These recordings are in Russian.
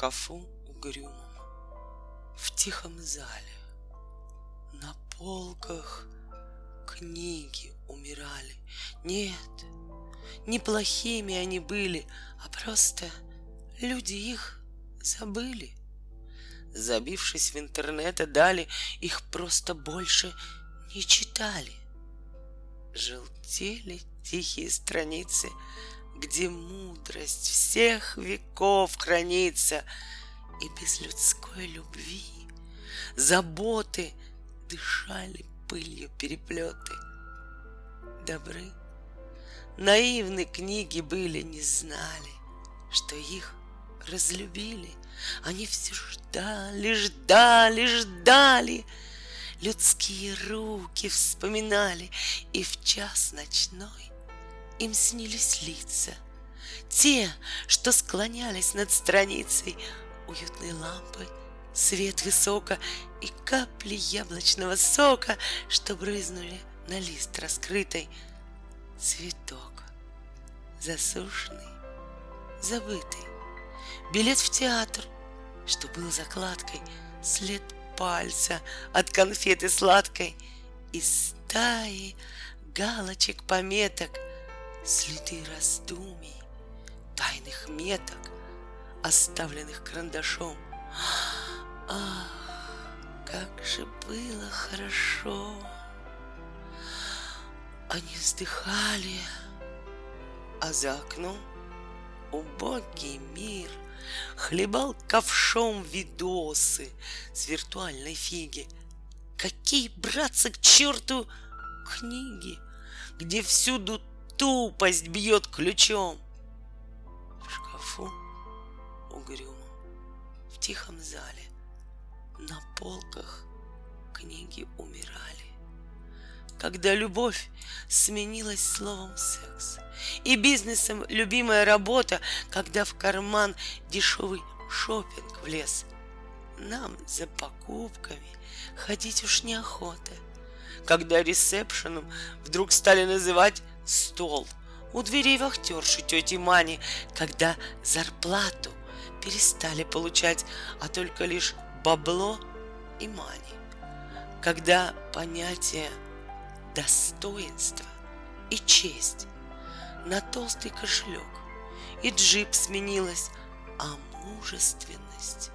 шкафу угрюмом, в тихом зале, на полках книги умирали. Нет, неплохими они были, а просто люди их забыли. Забившись в интернет, дали, их просто больше не читали. Желтели тихие страницы, где мудрость всех веков хранится, и без людской любви заботы дышали пылью переплеты. Добры, наивны книги были, не знали, что их разлюбили. Они все ждали, ждали, ждали. Людские руки вспоминали, и в час ночной им снились лица. Те, что склонялись над страницей уютной лампы, свет высоко и капли яблочного сока, что брызнули на лист раскрытый. Цветок засушенный, забытый. Билет в театр, что был закладкой, след пальца от конфеты сладкой и стаи галочек, пометок, следы раздумий, тайных меток, оставленных карандашом. Ах, как же было хорошо! Они вздыхали, а за окном убогий мир Хлебал ковшом видосы с виртуальной фиги. Какие, братцы, к черту книги, Где всюду тупость бьет ключом. В шкафу угрюмо, в тихом зале, На полках книги умирали когда любовь сменилась словом секс. И бизнесом любимая работа, когда в карман дешевый шопинг влез. Нам за покупками ходить уж неохота. Когда ресепшеном вдруг стали называть стол у дверей вахтерши тети Мани, когда зарплату перестали получать, а только лишь бабло и мани. Когда понятие достоинство и честь на толстый кошелек. И джип сменилась, а мужественность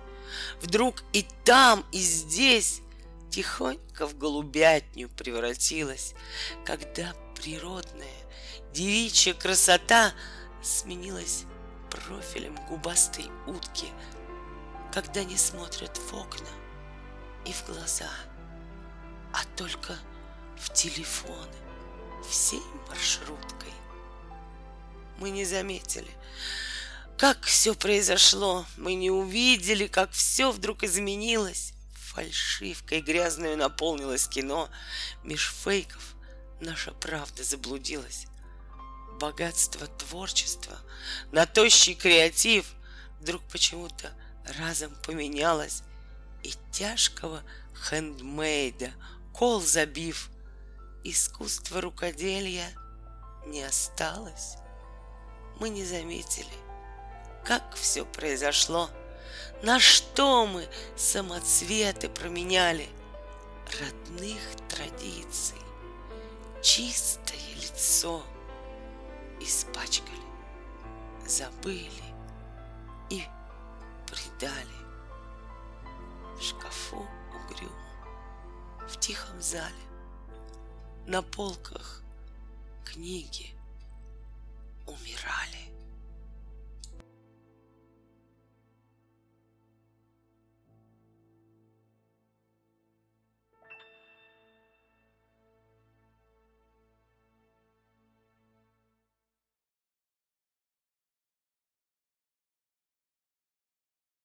вдруг и там, и здесь тихонько в голубятню превратилась, когда природная девичья красота сменилась профилем губастой утки, когда не смотрят в окна и в глаза, а только — в телефоны всей маршруткой. Мы не заметили, как все произошло. Мы не увидели, как все вдруг изменилось. Фальшивкой грязную наполнилось кино. Меж фейков наша правда заблудилась. Богатство творчества, на тощий креатив вдруг почему-то разом поменялось. И тяжкого хендмейда, кол забив — искусства рукоделия не осталось. Мы не заметили, как все произошло, на что мы самоцветы променяли родных традиций, чистое лицо испачкали, забыли и предали в шкафу угрюм, в тихом зале на полках книги умирали.